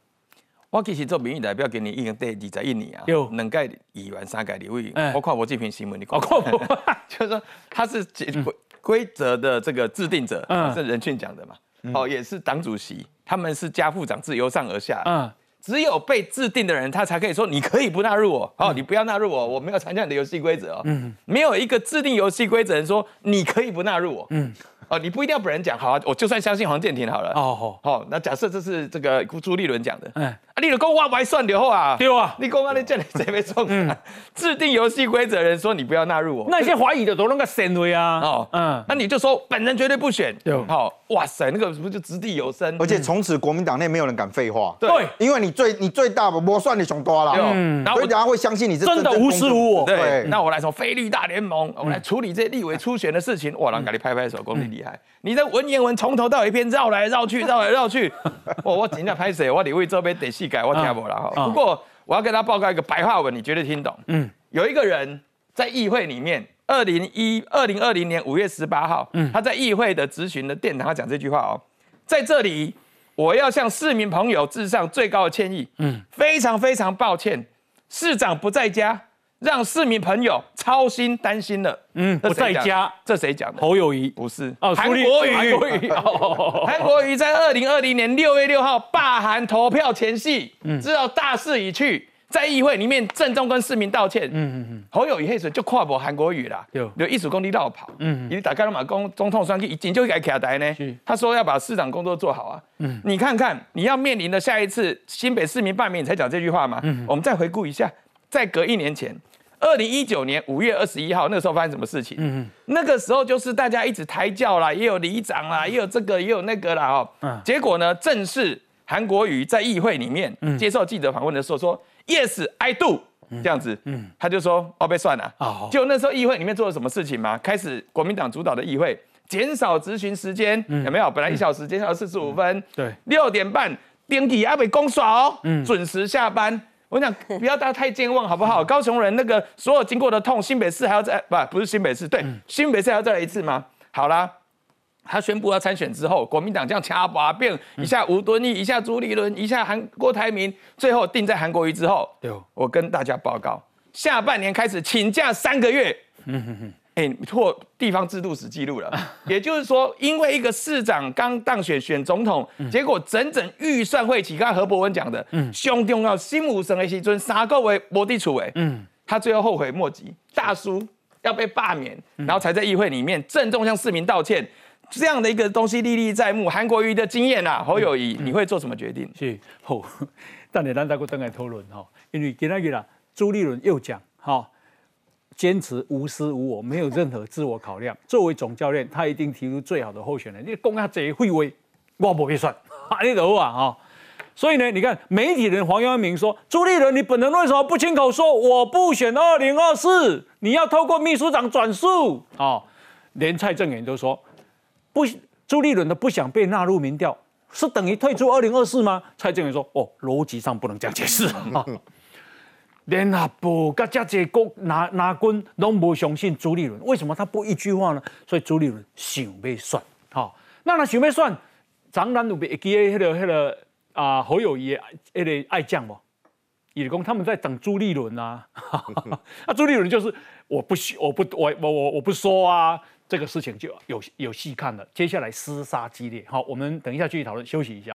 我其实做民意代表，今年已经第二十一年啊，有两届议员，三届立委。我看我这篇新闻，你看，就是说他是规规则的这个制定者，是任俊讲的嘛？哦，也是党主席，他们是家副长自，由上而下。嗯。只有被制定的人，他才可以说你可以不纳入我哦，你不要纳入我，我没有参加你的游戏规则哦。嗯，没有一个制定游戏规则人说你可以不纳入我。嗯。哦，你不一定要本人讲，好啊，我就算相信黄建庭好了。哦好，好，那假设这是这个朱立伦讲的，嗯，啊，你的公话还算留啊？对啊，你公话你叫你谁没中？嗯，制定游戏规则人说你不要纳入我，那些怀疑的都那个神威啊。哦，嗯，那你就说本人绝对不选。对，好，哇塞，那个不就掷地有声？而且从此国民党内没有人敢废话。对，因为你最你最大我算你熊多了。嗯，然后大家会相信你是真的无私无我。对，那我来说菲律大联盟，我来处理这些立委初选的事情。哇，让给你拍拍手，功力厉害。你的。文言文从头到尾一篇绕来绕去，绕来绕去。我我尽量拍摄，我李位这边得细改，我听不啦哈。不过我要跟他报告一个白话文，你绝对听懂。嗯，有一个人在议会里面，二零一二零二零年五月十八号，嗯，他在议会的咨询的殿堂他讲这句话哦，在这里我要向市民朋友致上最高的歉意。嗯，非常非常抱歉，市长不在家，让市民朋友操心担心了。嗯，不在家，这谁讲的？侯友谊不是哦，韩国瑜。韩国瑜，韩国瑜在二零二零年六月六号罢韩投票前夕，知道大势已去。在议会里面郑重跟市民道歉。嗯嗯嗯，侯友谊黑水就跨过韩国瑜啦，有有艺术工地绕跑。嗯，你打开了马，公总统选举已经就改卡台呢。他说要把市长工作做好啊。嗯，你看看你要面临的下一次新北市民罢免，你才讲这句话嘛。嗯，我们再回顾一下，再隔一年前，二零一九年五月二十一号，那时候发生什么事情？嗯嗯，那个时候就是大家一直抬轿啦，也有里长啦，也有这个也有那个啦。哦，嗯，结果呢，正是韩国瑜在议会里面接受记者访问的时候说。Yes, I do。这样子，嗯，他就说哦，被算了。哦，就那时候议会里面做了什么事情吗？开始国民党主导的议会减少咨询时间，有没有？本来一小时减少四十五分。对，六点半电梯阿北公耍哦，嗯，准时下班。我讲不要大家太健忘好不好？高雄人那个所有经过的痛，新北市还要再不不是新北市，对，新北市还要再来一次吗？好啦。他宣布要参选之后，国民党这样掐把变一下吴敦义，一下朱立伦，一下韩郭台铭，最后定在韩国瑜之后。对我跟大家报告，下半年开始请假三个月。嗯哼哼，哎，破地方制度史记录了。也就是说，因为一个市长刚当选选总统，结果整整预算会期，刚才何伯文讲的，嗯，兄弟要心无神的时尊三个为摩地处为，嗯，他最后后悔莫及，大叔要被罢免，然后才在议会里面郑重向市民道歉。这样的一个东西历历在目，韩国瑜的经验啊，侯友谊，你会做什么决定？是。好，但你咱再过等来讨论哈，因为今天日啦，朱立伦又讲哈，坚持无私无我，没有任何自我考量。作为总教练，他一定提出最好的候选人。你公下这会威，我不会算，你懂啊哈？所以呢，你看媒体人黄耀明说，朱立伦，你本人为什么不亲口说我不选二零二四？你要透过秘书长转述啊？连蔡正元都说。不，朱立伦的不想被纳入民调，是等于退出二零二四吗？蔡正元说：“哦，逻辑上不能这样解释。联合部跟这些国拿拿军都不相信朱立伦，为什么他不一句话呢？所以朱立伦想被算，好，那他想被算，张南有被记得迄个迄个啊侯友谊迄个爱将不？也讲他们在等朱立伦啊，那 朱立伦就是我不我不我我我我不说啊。”这个事情就有有戏看了，接下来厮杀激烈。好，我们等一下继续讨论，休息一下。